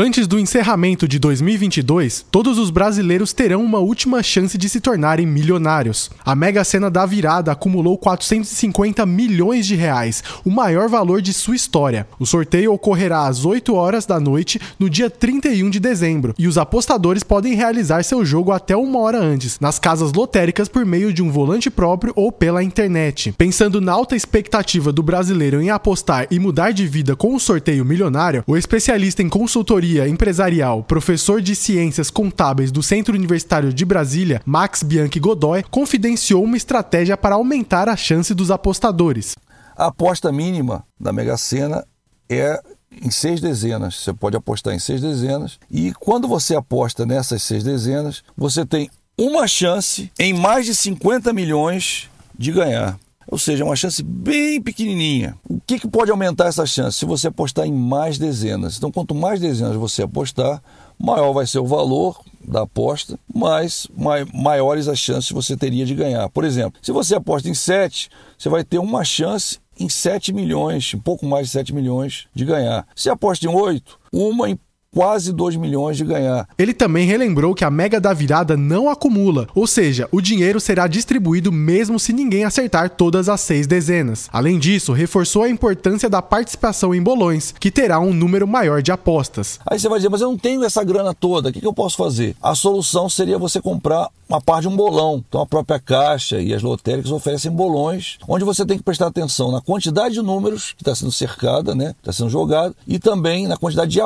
Antes do encerramento de 2022, todos os brasileiros terão uma última chance de se tornarem milionários. A Mega Sena da virada acumulou 450 milhões de reais, o maior valor de sua história. O sorteio ocorrerá às 8 horas da noite no dia 31 de dezembro e os apostadores podem realizar seu jogo até uma hora antes, nas casas lotéricas por meio de um volante próprio ou pela internet. Pensando na alta expectativa do brasileiro em apostar e mudar de vida com o sorteio milionário, o especialista em consultoria empresarial, professor de ciências contábeis do Centro Universitário de Brasília, Max Bianchi Godoy, confidenciou uma estratégia para aumentar a chance dos apostadores. A aposta mínima da Mega Sena é em seis dezenas. Você pode apostar em seis dezenas. E quando você aposta nessas seis dezenas, você tem uma chance em mais de 50 milhões de ganhar. Ou seja, uma chance bem pequenininha. O que, que pode aumentar essa chance? Se você apostar em mais dezenas. Então, quanto mais dezenas você apostar, maior vai ser o valor da aposta, mas maiores as chances você teria de ganhar. Por exemplo, se você aposta em 7, você vai ter uma chance em 7 milhões, um pouco mais de 7 milhões de ganhar. Se aposta em 8, uma em quase 2 milhões de ganhar. Ele também relembrou que a mega da virada não acumula, ou seja, o dinheiro será distribuído mesmo se ninguém acertar todas as seis dezenas. Além disso, reforçou a importância da participação em bolões, que terá um número maior de apostas. Aí você vai dizer, mas eu não tenho essa grana toda, o que, eu posso fazer? A solução seria você comprar uma parte de um bolão. Então a própria Caixa e as lotéricas oferecem bolões, onde você tem que prestar atenção na quantidade de números que está sendo cercada, né? Está sendo jogado, e também na quantidade de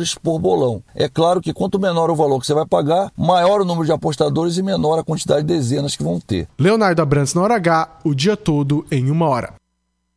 apostadores por bolão. É claro que quanto menor o valor que você vai pagar, maior o número de apostadores e menor a quantidade de dezenas que vão ter. Leonardo Abrantes na hora H, o dia todo em uma hora.